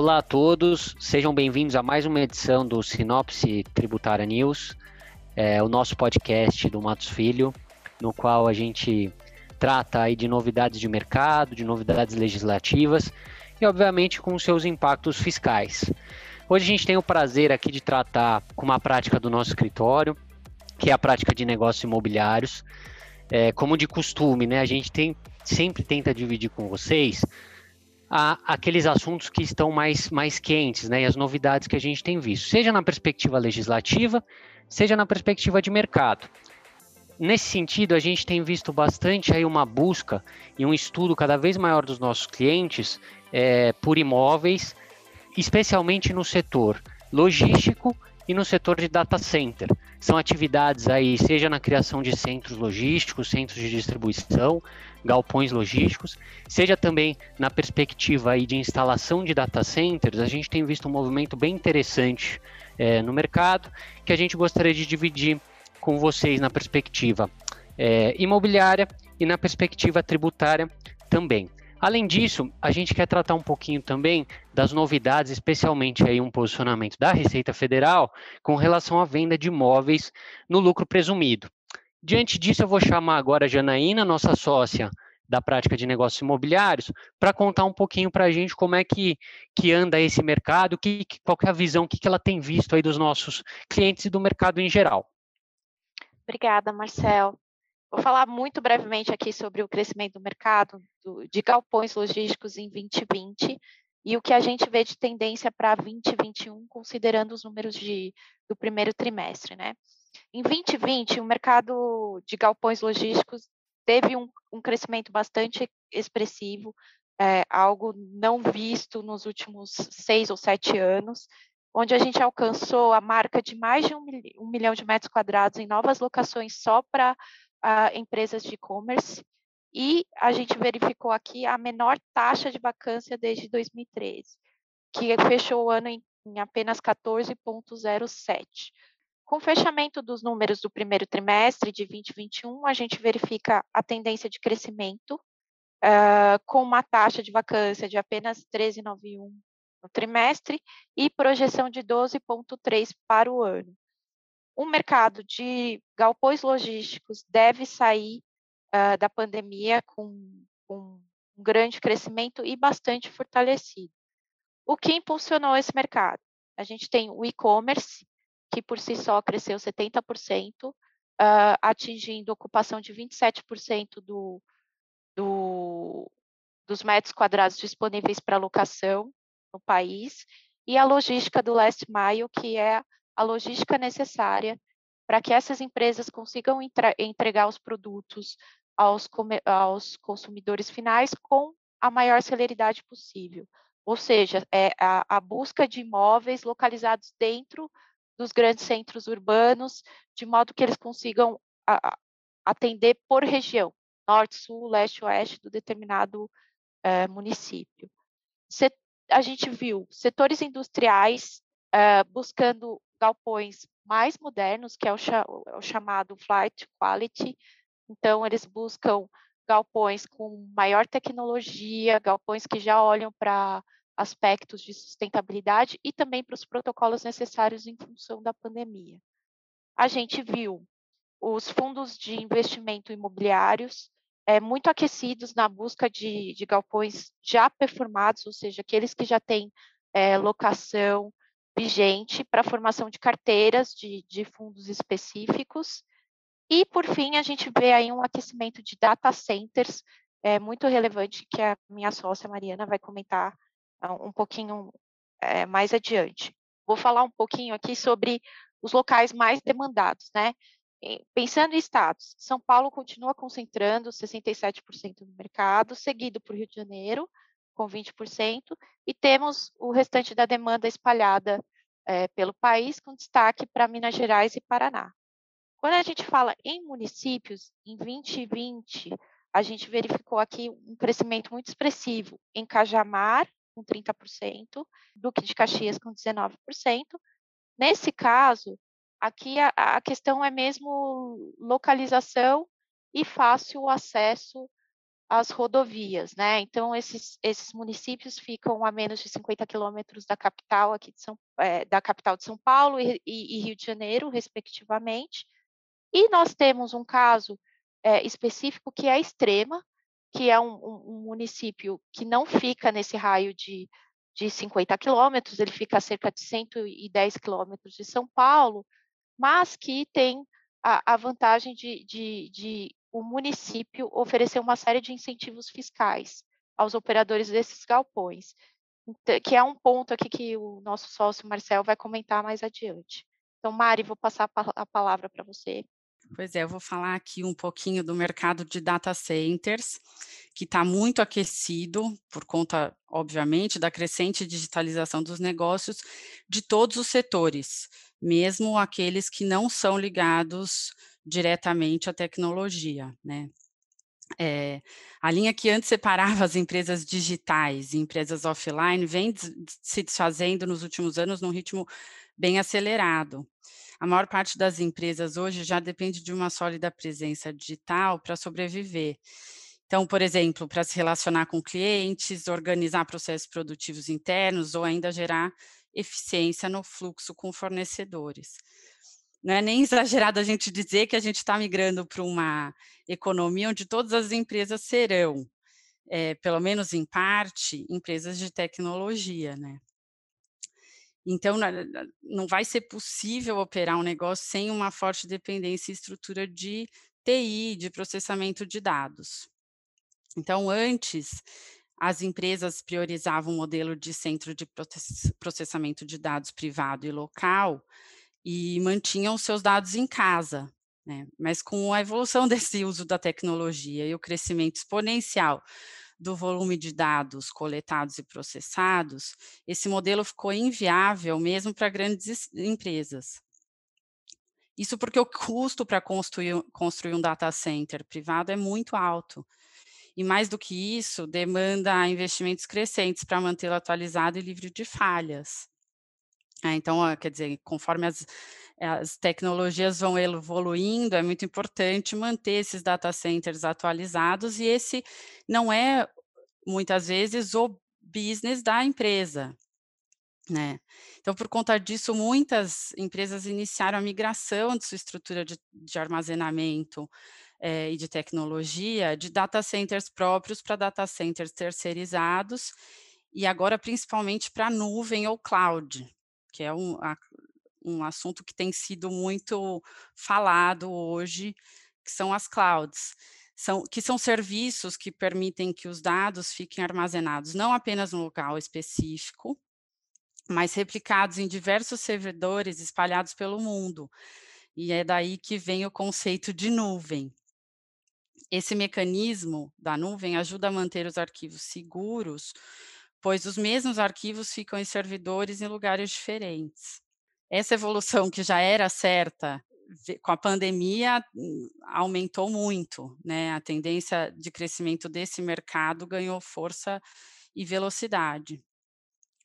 Olá a todos, sejam bem-vindos a mais uma edição do Sinopse Tributária News, é, o nosso podcast do Matos Filho, no qual a gente trata aí de novidades de mercado, de novidades legislativas e, obviamente, com seus impactos fiscais. Hoje a gente tem o prazer aqui de tratar com uma prática do nosso escritório, que é a prática de negócios imobiliários. É, como de costume, né, a gente tem, sempre tenta dividir com vocês a, aqueles assuntos que estão mais, mais quentes, né, e as novidades que a gente tem visto, seja na perspectiva legislativa, seja na perspectiva de mercado. Nesse sentido, a gente tem visto bastante aí uma busca e um estudo cada vez maior dos nossos clientes é, por imóveis, especialmente no setor logístico e no setor de data center. São atividades aí, seja na criação de centros logísticos, centros de distribuição, galpões logísticos, seja também na perspectiva aí de instalação de data centers, a gente tem visto um movimento bem interessante é, no mercado, que a gente gostaria de dividir com vocês na perspectiva é, imobiliária e na perspectiva tributária também. Além disso, a gente quer tratar um pouquinho também das novidades, especialmente aí um posicionamento da Receita Federal com relação à venda de imóveis no lucro presumido. Diante disso, eu vou chamar agora a Janaína, nossa sócia da prática de negócios imobiliários, para contar um pouquinho para a gente como é que, que anda esse mercado, que, qual é a visão, o que, que ela tem visto aí dos nossos clientes e do mercado em geral. Obrigada, Marcel. Vou falar muito brevemente aqui sobre o crescimento do mercado do, de galpões logísticos em 2020 e o que a gente vê de tendência para 2021, considerando os números de, do primeiro trimestre. Né? Em 2020, o mercado de galpões logísticos teve um, um crescimento bastante expressivo, é, algo não visto nos últimos seis ou sete anos, onde a gente alcançou a marca de mais de um, um milhão de metros quadrados em novas locações só para empresas de e-commerce, e a gente verificou aqui a menor taxa de vacância desde 2013, que fechou o ano em, em apenas 14,07. Com o fechamento dos números do primeiro trimestre de 2021, a gente verifica a tendência de crescimento, uh, com uma taxa de vacância de apenas 13,91 no trimestre e projeção de 12,3 para o ano. O mercado de galpões logísticos deve sair uh, da pandemia com, com um grande crescimento e bastante fortalecido. O que impulsionou esse mercado? A gente tem o e-commerce, que por si só cresceu 70%, uh, atingindo ocupação de 27% do, do, dos metros quadrados disponíveis para locação no país, e a logística do last mile, que é a logística necessária para que essas empresas consigam entregar os produtos aos, aos consumidores finais com a maior celeridade possível. Ou seja, é a, a busca de imóveis localizados dentro dos grandes centros urbanos, de modo que eles consigam a, a, atender por região, norte, sul, leste, oeste do determinado é, município. A gente viu setores industriais é, buscando galpões mais modernos, que é o, é o chamado flight quality, então eles buscam galpões com maior tecnologia, galpões que já olham para aspectos de sustentabilidade e também para os protocolos necessários em função da pandemia. A gente viu os fundos de investimento imobiliários é, muito aquecidos na busca de, de, galpões já performados, ou seja, aqueles que já têm é, locação vigente para formação de carteiras de, de fundos específicos. E, por fim, a gente vê aí um aquecimento de data centers é, muito relevante, que a minha sócia Mariana vai comentar um pouquinho é, mais adiante. Vou falar um pouquinho aqui sobre os locais mais demandados, né? Pensando em estados, São Paulo continua concentrando 67% do mercado, seguido por Rio de Janeiro, com 20%, e temos o restante da demanda espalhada é, pelo país, com destaque para Minas Gerais e Paraná. Quando a gente fala em municípios, em 2020, a gente verificou aqui um crescimento muito expressivo em Cajamar, com 30%, Duque de Caxias com 19%. Nesse caso, aqui a, a questão é mesmo localização e fácil acesso as rodovias, né? Então, esses, esses municípios ficam a menos de 50 quilômetros da capital aqui de São, é, da capital de São Paulo e, e, Rio de Janeiro, respectivamente. E nós temos um caso é, específico que é Extrema, que é um, um, um, município que não fica nesse raio de, de 50 quilômetros, ele fica a cerca de 110 quilômetros de São Paulo, mas que tem a, a vantagem de, de, de o município oferecer uma série de incentivos fiscais aos operadores desses galpões, então, que é um ponto aqui que o nosso sócio Marcel vai comentar mais adiante. Então, Mari, vou passar a palavra para você. Pois é, eu vou falar aqui um pouquinho do mercado de data centers, que está muito aquecido por conta, obviamente, da crescente digitalização dos negócios de todos os setores, mesmo aqueles que não são ligados diretamente à tecnologia, né? É, a linha que antes separava as empresas digitais e empresas offline vem se desfazendo nos últimos anos num ritmo bem acelerado. A maior parte das empresas hoje já depende de uma sólida presença digital para sobreviver. Então, por exemplo, para se relacionar com clientes, organizar processos produtivos internos ou ainda gerar eficiência no fluxo com fornecedores. Não é nem exagerado a gente dizer que a gente está migrando para uma economia onde todas as empresas serão, é, pelo menos em parte, empresas de tecnologia, né? Então, não vai ser possível operar um negócio sem uma forte dependência e estrutura de TI, de processamento de dados. Então, antes, as empresas priorizavam o modelo de centro de processamento de dados privado e local e mantinham seus dados em casa. Né? Mas com a evolução desse uso da tecnologia e o crescimento exponencial do volume de dados coletados e processados, esse modelo ficou inviável mesmo para grandes empresas. Isso porque o custo para construir, construir um data center privado é muito alto. E mais do que isso, demanda investimentos crescentes para mantê-lo atualizado e livre de falhas. É, então, quer dizer, conforme as, as tecnologias vão evoluindo, é muito importante manter esses data centers atualizados, e esse não é, muitas vezes, o business da empresa. Né? Então, por conta disso, muitas empresas iniciaram a migração de sua estrutura de, de armazenamento é, e de tecnologia de data centers próprios para data centers terceirizados e agora principalmente para nuvem ou cloud, que é um, a, um assunto que tem sido muito falado hoje, que são as clouds. São, que são serviços que permitem que os dados fiquem armazenados não apenas no local específico, mas replicados em diversos servidores espalhados pelo mundo. E é daí que vem o conceito de nuvem. Esse mecanismo da nuvem ajuda a manter os arquivos seguros, pois os mesmos arquivos ficam em servidores em lugares diferentes. Essa evolução que já era certa com a pandemia hum, aumentou muito, né? A tendência de crescimento desse mercado ganhou força e velocidade.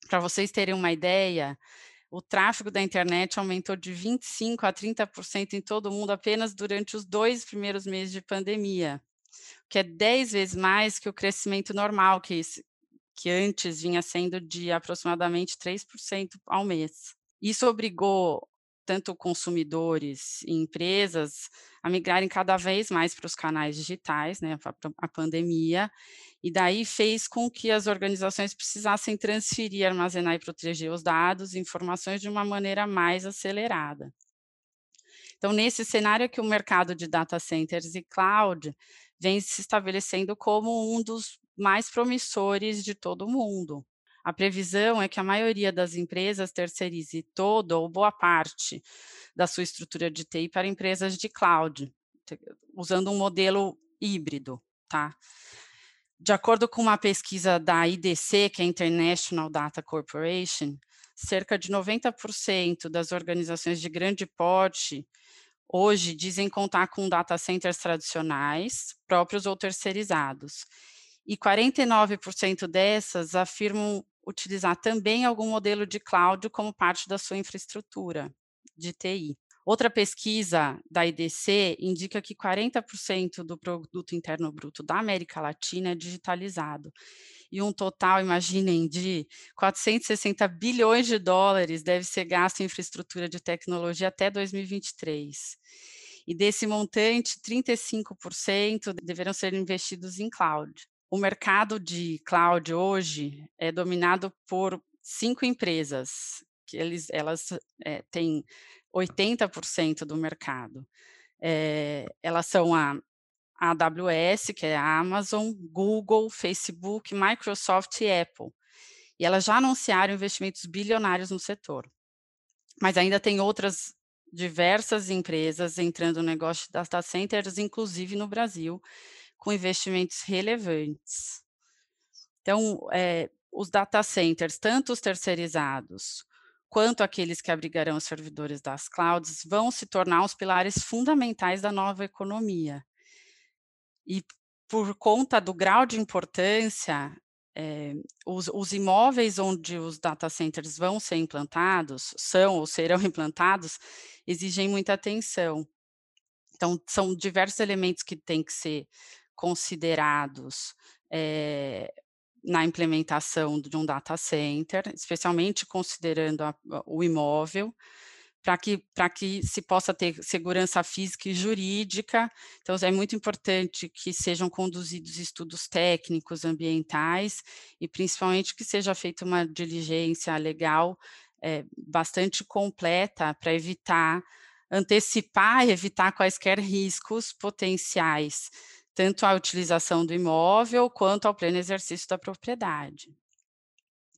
Para vocês terem uma ideia, o tráfego da internet aumentou de 25% a 30% em todo o mundo apenas durante os dois primeiros meses de pandemia, que é 10 vezes mais que o crescimento normal, que, que antes vinha sendo de aproximadamente 3% ao mês. Isso obrigou tanto consumidores e empresas a migrarem cada vez mais para os canais digitais, né, a, pandemia, e daí fez com que as organizações precisassem transferir, armazenar e proteger os dados e informações de uma maneira mais acelerada. Então, nesse cenário que o mercado de data centers e cloud vem se estabelecendo como um dos mais promissores de todo o mundo. A previsão é que a maioria das empresas terceirize toda ou boa parte da sua estrutura de TI para empresas de cloud, usando um modelo híbrido, tá? De acordo com uma pesquisa da IDC, que é International Data Corporation, cerca de 90% das organizações de grande porte hoje dizem contar com data centers tradicionais, próprios ou terceirizados. E 49% dessas afirmam utilizar também algum modelo de cloud como parte da sua infraestrutura de TI. Outra pesquisa da IDC indica que 40% do produto interno bruto da América Latina é digitalizado. E um total, imaginem, de 460 bilhões de dólares deve ser gasto em infraestrutura de tecnologia até 2023. E desse montante, 35% deverão ser investidos em cloud. O mercado de cloud hoje é dominado por cinco empresas, que eles, elas é, têm 80% do mercado. É, elas são a, AWS, que é a Amazon, Google, Facebook, Microsoft e Apple. E elas já anunciaram investimentos bilionários no setor. Mas ainda tem outras diversas empresas entrando no negócio de data centers, inclusive no Brasil, com investimentos relevantes. Então, é, os data centers, tanto os terceirizados quanto aqueles que abrigarão os servidores das clouds, vão se tornar os pilares fundamentais da nova economia. E por conta do grau de importância, é, os, os, imóveis onde os data centers vão ser implantados, são ou serão implantados, exigem muita atenção. Então, são diversos elementos que têm que ser considerados é, na implementação de um data center, especialmente considerando a, o imóvel, para que, que se possa ter segurança física e jurídica. Então, é muito importante que sejam conduzidos estudos técnicos, ambientais, e principalmente que seja feita uma diligência legal é, bastante completa para evitar, antecipar e evitar quaisquer riscos potenciais tanto à utilização do imóvel quanto ao pleno exercício da propriedade.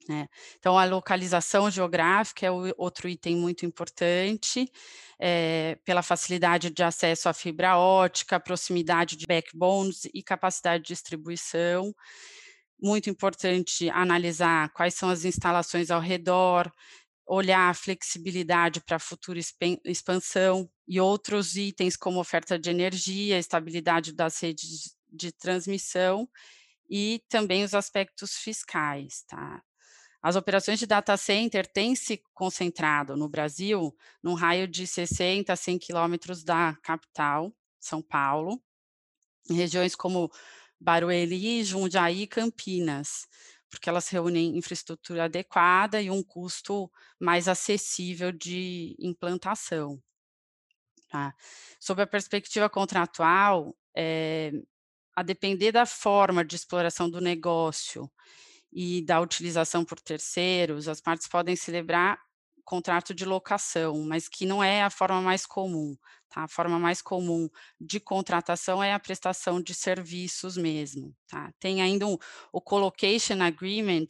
Né? Então, a localização geográfica é outro item muito importante, é, pela facilidade de acesso à fibra ótica, proximidade de backbones e capacidade de distribuição. Muito importante analisar quais são as instalações ao redor, olhar a flexibilidade para futura expansão e outros itens como oferta de energia, estabilidade das redes de transmissão e também os aspectos fiscais, tá? As operações de data center têm se concentrado no Brasil num raio de 60 a 100 quilômetros da capital, São Paulo, em regiões como Barueri, Jundiaí e Campinas, porque elas reúnem infraestrutura adequada e um custo mais acessível de implantação. Tá? Sob a perspectiva contratual, é, a depender da forma de exploração do negócio e da utilização por terceiros, as partes podem celebrar contrato de locação, mas que não é a forma mais comum. Tá? A forma mais comum de contratação é a prestação de serviços mesmo. Tá? Tem ainda um, o Colocation Agreement,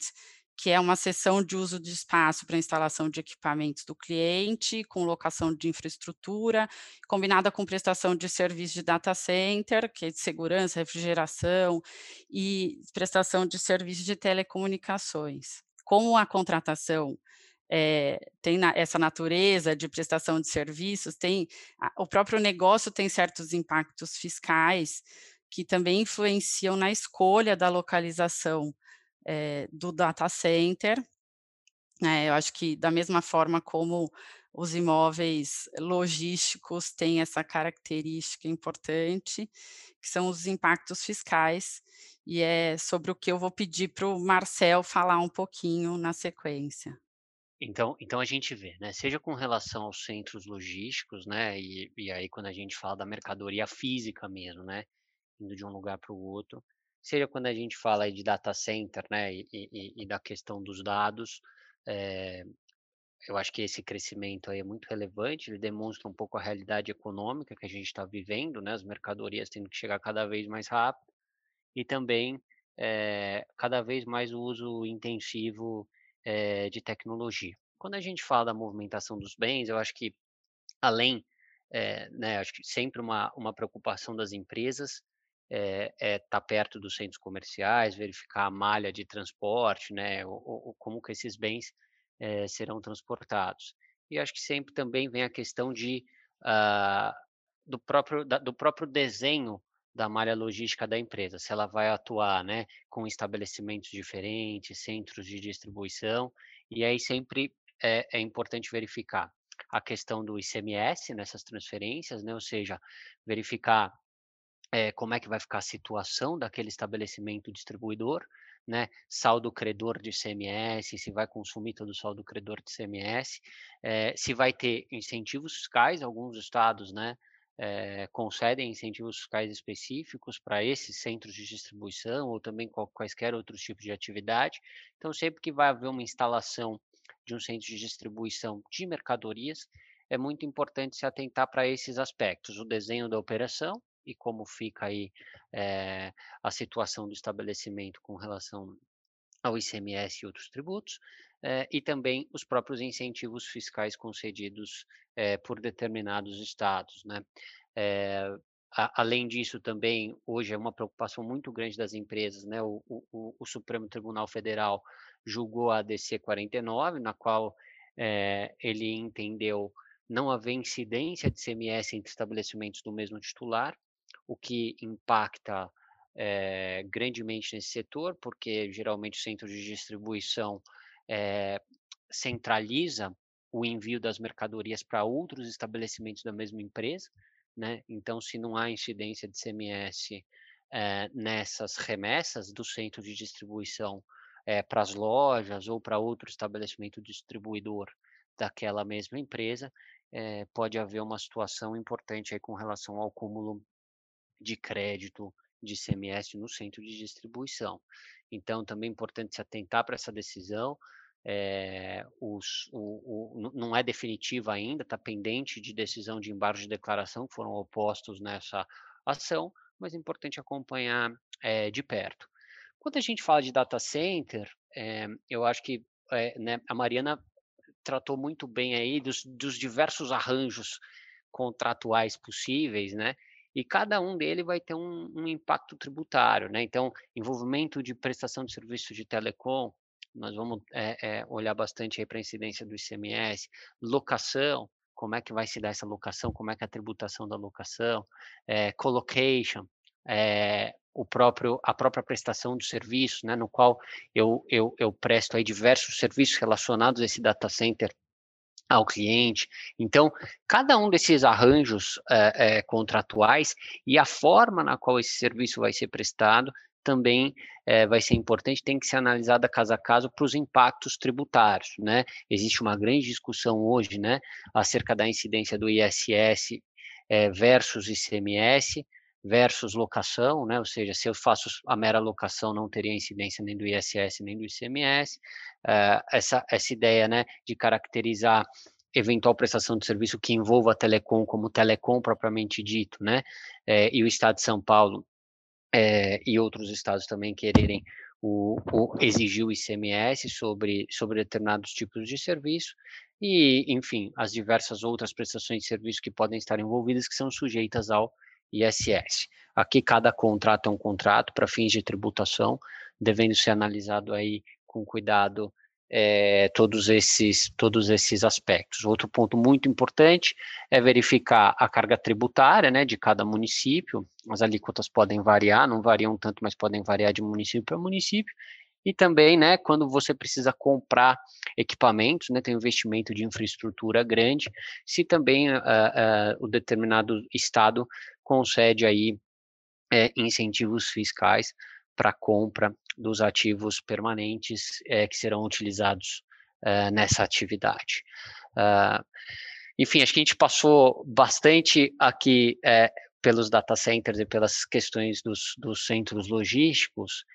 que é uma sessão de uso de espaço para instalação de equipamentos do cliente, com locação de infraestrutura, combinada com prestação de serviço de data center, que é de segurança, refrigeração e prestação de serviços de telecomunicações. Como a contratação é, tem na, essa natureza de prestação de serviços, tem o próprio negócio tem certos impactos fiscais que também influenciam na escolha da localização é, do data center. É, eu acho que da mesma forma como os imóveis logísticos têm essa característica importante, que são os impactos fiscais, e é sobre o que eu vou pedir para o Marcel falar um pouquinho na sequência. Então, então a gente vê, né? Seja com relação aos centros logísticos, né? E, e aí quando a gente fala da mercadoria física mesmo, né? Indo de um lugar para o outro, seja quando a gente fala de data center, né? E, e, e da questão dos dados, é, eu acho que esse crescimento é muito relevante, ele demonstra um pouco a realidade econômica que a gente está vivendo, né? As mercadorias tendo que chegar cada vez mais rápido e também é, cada vez mais o uso intensivo é, de tecnologia. Quando a gente fala da movimentação dos bens, eu acho que além, né, acho que sempre uma, uma preocupação das empresas é estar tá perto dos centros comerciais, verificar a malha de transporte, né, ou, como que esses bens é, serão transportados. E acho que sempre também vem a questão de uh, do próprio da, do próprio desenho da malha logística da empresa, se ela vai atuar né, com estabelecimentos diferentes, centros de distribuição, e aí sempre é, é importante verificar a questão do ICMS nessas transferências, né? ou seja, verificar é, como é que vai ficar a situação daquele estabelecimento distribuidor, né, saldo credor de ICMS, se vai consumir todo o saldo credor de ICMS, é, se vai ter incentivos fiscais, alguns estados, né, é, concedem incentivos fiscais específicos para esses centros de distribuição ou também quaisquer outros tipos de atividade. Então, sempre que vai haver uma instalação de um centro de distribuição de mercadorias, é muito importante se atentar para esses aspectos: o desenho da operação, e como fica aí é, a situação do estabelecimento com relação ao ICMS e outros tributos, é, e também os próprios incentivos fiscais concedidos é, por determinados estados. Né? A, além disso, também, hoje é uma preocupação muito grande das empresas, né? o, o, o Supremo Tribunal Federal julgou a ADC 49, na qual ele entendeu não haver incidência de CMS entre estabelecimentos do mesmo titular, o que impacta é, grandemente nesse setor, porque geralmente o centro de distribuição é, centraliza o envio das mercadorias para outros estabelecimentos da mesma empresa, né? Então, se não há incidência de CMS é, nessas remessas do centro de distribuição para as lojas ou para outro estabelecimento distribuidor daquela mesma empresa, pode haver uma situação importante aí com relação ao cúmulo de crédito de ICMS no centro de distribuição. Então, também é importante se atentar para essa decisão. É, os, o, o, não é definitiva ainda, está pendente de decisão de embargo de declaração que foram opostos nessa ação, mas é importante acompanhar é, de perto. Quando a gente fala de data center, é, eu acho que né, a Mariana tratou muito bem aí dos, dos diversos arranjos contratuais possíveis, né? E cada um dele vai ter um, um impacto tributário, né? Então, envolvimento de prestação de serviço de telecom, nós vamos é, é, olhar bastante para a incidência do ICMS, locação, como é que vai se dar essa locação, como é que é a tributação da locação, é, colocation, o próprio, a própria prestação do serviço, né, no qual eu, eu, eu presto aí diversos serviços relacionados a esse data center ao cliente. Então, cada um desses arranjos é, é, contratuais e a forma na qual esse serviço vai ser prestado também é, vai ser importante, tem que ser analisada caso a caso para os impactos tributários, né? Existe uma grande discussão hoje, né, acerca da incidência do ISS versus ICMS, versus locação, né? Ou seja, se eu faço a mera locação, não teria incidência nem do ISS nem do ICMS. Uh, eh, essa, essa ideia, né, de caracterizar eventual prestação de serviço que envolva a telecom como telecom propriamente dito, né? É, e o Estado de São Paulo é, e outros estados também quererem o, o, exigir o ICMS sobre, sobre determinados tipos de serviço e, enfim, as diversas outras prestações de serviço que podem estar envolvidas que são sujeitas ao ISS. Aqui cada contrato é um contrato para fins de tributação, devendo ser analisado aí com cuidado é, todos esses todos esses aspectos. Outro ponto muito importante é verificar a carga tributária, né, de cada município. As alíquotas podem variar, não variam tanto, mas podem variar de município para município. E também, né, quando você precisa comprar equipamentos, né, tem um investimento de infraestrutura grande, se também uh, uh, o determinado estado concede aí é, incentivos fiscais para compra dos ativos permanentes é, que serão utilizados é, nessa atividade. Uh, enfim, acho que a gente passou bastante aqui pelos data centers e pelas questões dos, dos centros logísticos.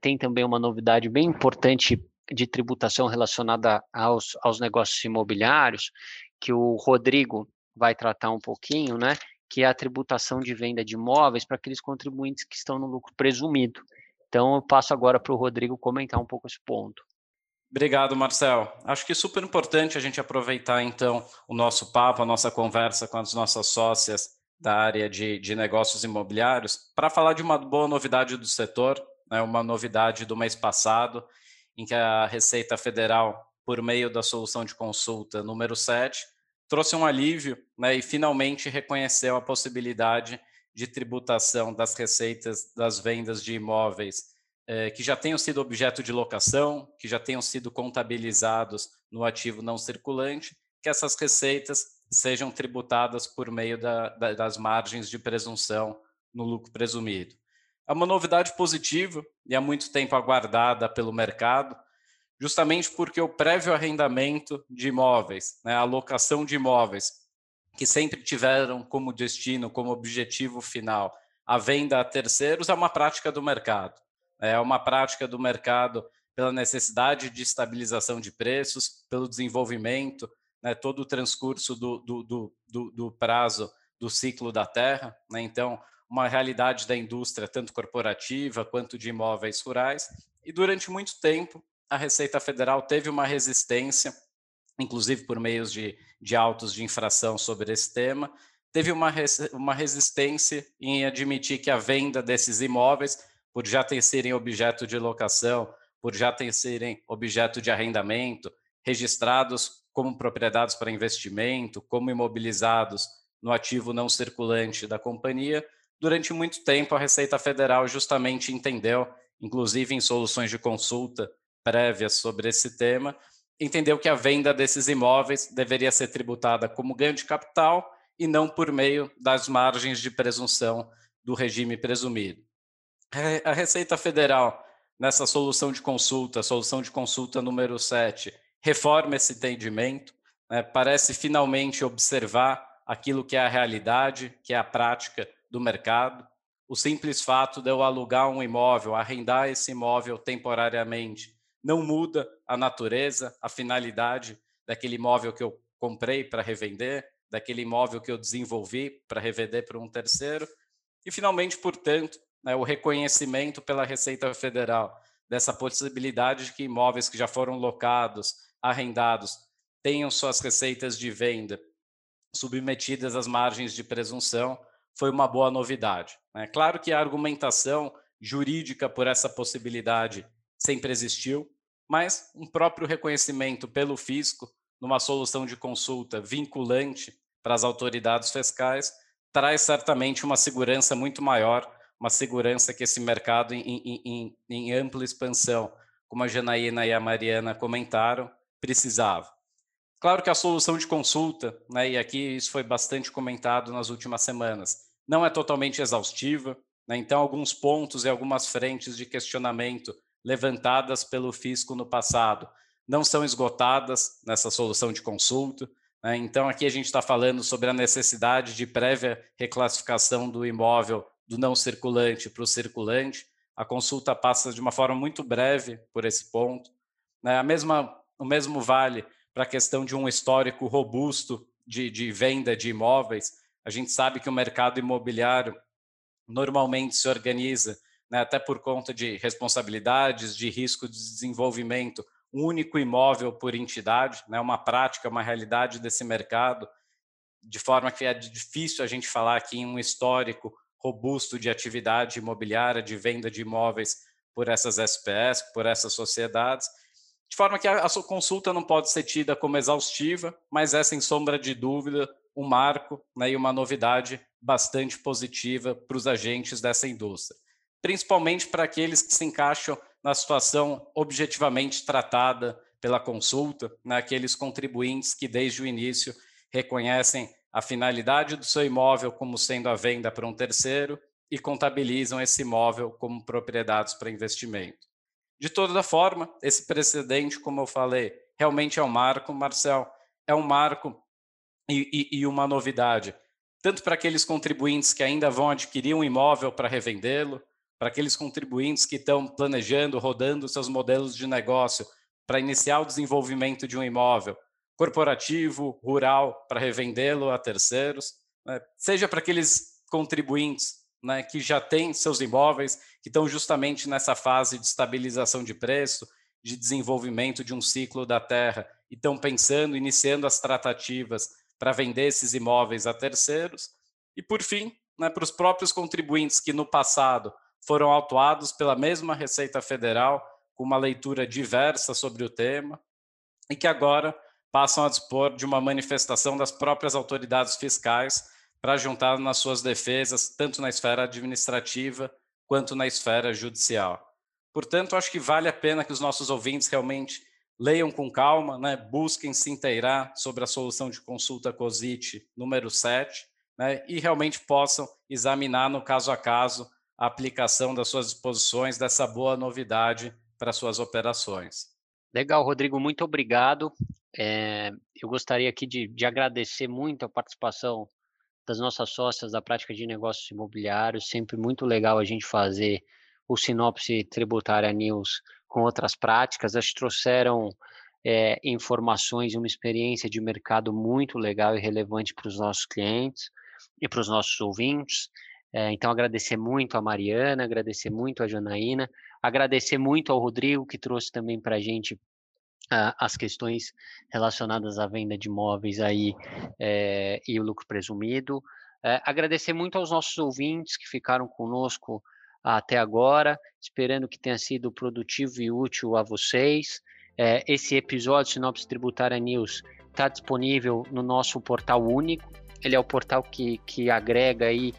Tem também uma novidade bem importante de tributação relacionada aos, aos negócios imobiliários, que o Rodrigo vai tratar um pouquinho, né? Que é a tributação de venda de imóveis para aqueles contribuintes que estão no lucro presumido. Então, eu passo agora para o Rodrigo comentar um pouco esse ponto. Obrigado, Marcel. Acho que é super importante a gente aproveitar, então, o nosso papo, a nossa conversa com as nossas sócias da área de, de negócios imobiliários, para falar de uma boa novidade do setor, né, uma novidade do mês passado, em que a Receita Federal, por meio da solução de consulta número 7, trouxe um alívio né, e finalmente reconheceu a possibilidade de tributação das receitas das vendas de imóveis eh, que já tenham sido objeto de locação, que já tenham sido contabilizados no ativo não circulante, que essas receitas sejam tributadas por meio da, da, das margens de presunção no lucro presumido. É uma novidade positiva e há muito tempo aguardada pelo mercado, justamente porque o prévio arrendamento de imóveis, né, a alocação de imóveis, que sempre tiveram como destino, como objetivo final, a venda a terceiros, é uma prática do mercado. É uma prática do mercado pela necessidade de estabilização de preços, pelo desenvolvimento, né, todo o transcurso do, do, do, do, prazo do ciclo da terra. Né, então, uma realidade da indústria, tanto corporativa quanto de imóveis rurais. E durante muito tempo, a Receita Federal teve uma resistência, inclusive por meios de, de autos de infração sobre esse tema, teve uma, uma resistência em admitir que a venda desses imóveis, por já ter serem objeto de locação, por já ter serem objeto de arrendamento, registrados como propriedades para investimento, como imobilizados no ativo não circulante da companhia, durante muito tempo a Receita Federal justamente entendeu, inclusive em soluções de consulta prévias sobre esse tema, entendeu que a venda desses imóveis deveria ser tributada como ganho de capital e não por meio das margens de presunção do regime presumido. A Receita Federal, nessa solução de consulta, solução de consulta número 7, reforma esse entendimento, né, parece finalmente observar aquilo que é a realidade, que é a prática do mercado. O simples fato de eu alugar um imóvel, arrendar esse imóvel temporariamente, não muda a natureza, a finalidade daquele imóvel que eu comprei para revender, daquele imóvel que eu desenvolvi para revender para um terceiro. E, finalmente, portanto, né, o reconhecimento pela Receita Federal dessa possibilidade de que imóveis que já foram locados, arrendados, tenham suas receitas de venda submetidas às margens de presunção, foi uma boa novidade. Né? Claro que a argumentação jurídica por essa possibilidade sempre existiu, mas um próprio reconhecimento pelo fisco, numa solução de consulta vinculante para as autoridades fiscais, traz certamente uma segurança muito maior, uma segurança que esse mercado em, em, em, ampla expansão, como a Janaína e a Mariana comentaram, precisava. Claro que a solução de consulta, né, e aqui isso foi bastante comentado nas últimas semanas, não é totalmente exaustiva, né, então alguns pontos e algumas frentes de questionamento levantadas pelo fisco no passado não são esgotadas nessa solução de consulta. Né? Então, aqui a gente está falando sobre a necessidade de prévia reclassificação do imóvel do não circulante para o circulante. A consulta passa de uma forma muito breve por esse ponto. Né? A mesma, o mesmo vale para a questão de um histórico robusto de, de venda de imóveis. A gente sabe que o mercado imobiliário normalmente se organiza né, até por conta de responsabilidades, de risco de desenvolvimento, um único imóvel por entidade, né, uma prática, uma realidade desse mercado, de forma que é difícil a gente falar aqui em um histórico robusto de atividade imobiliária, de venda de imóveis por essas SPS, por essas sociedades, de forma que a, a sua consulta não pode ser tida como exaustiva, mas é, sem sombra de dúvida, um marco né, e uma novidade bastante positiva para os agentes dessa indústria principalmente para aqueles que se encaixam na situação objetivamente tratada pela consulta, naqueles né, contribuintes que desde o início reconhecem a finalidade do seu imóvel como sendo a venda para um terceiro e contabilizam esse imóvel como propriedades para investimento. De toda forma, esse precedente, como eu falei, realmente é um marco, Marcel, é um marco e, e, e uma novidade, tanto para aqueles contribuintes que ainda vão adquirir um imóvel para revendê-lo, para aqueles contribuintes que estão planejando, rodando seus modelos de negócio para iniciar o desenvolvimento de um imóvel corporativo, rural, para revendê-lo a terceiros, né? seja para aqueles contribuintes né, que já têm seus imóveis, que estão justamente nessa fase de estabilização de preço, de desenvolvimento de um ciclo da terra, e estão pensando, iniciando as tratativas para vender esses imóveis a terceiros, e por fim, né, para os próprios contribuintes que no passado foram autuados pela mesma Receita Federal, com uma leitura diversa sobre o tema, e que agora passam a dispor de uma manifestação das próprias autoridades fiscais para juntar nas suas defesas, tanto na esfera administrativa quanto na esfera judicial. Portanto, acho que vale a pena que os nossos ouvintes realmente leiam com calma, né? busquem se inteirar sobre a solução de consulta COSIT número 7 né? e realmente possam examinar no caso a caso a aplicação das suas disposições dessa boa novidade para suas operações. Legal, Rodrigo, muito obrigado. É, eu gostaria aqui de, de agradecer muito a participação das nossas sócias da prática de negócios imobiliários. Sempre muito legal a gente fazer o Sinopse Tributária News com outras práticas. Elas trouxeram é, informações e uma experiência de mercado muito legal e relevante para os nossos clientes e para os nossos ouvintes. É, então, agradecer muito a Mariana, agradecer muito a Janaína, agradecer muito ao Rodrigo, que trouxe também para a gente as questões relacionadas à venda de imóveis aí é, e o lucro presumido. É, agradecer muito aos nossos ouvintes que ficaram conosco até agora, esperando que tenha sido produtivo e útil a vocês. É, esse episódio Sinopse Tributária News está disponível no nosso portal único. Ele é o portal que, que agrega aí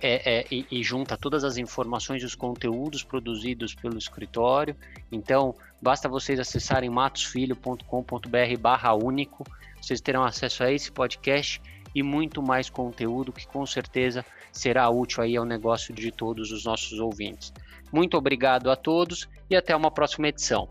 é, é, e, e, junta todas as informações e os conteúdos produzidos pelo escritório. Então, basta vocês acessarem matosfilho.com.br barra único, vocês terão acesso a esse podcast e muito mais conteúdo que com certeza será útil aí ao negócio de todos os nossos ouvintes. Muito obrigado a todos e até uma próxima edição.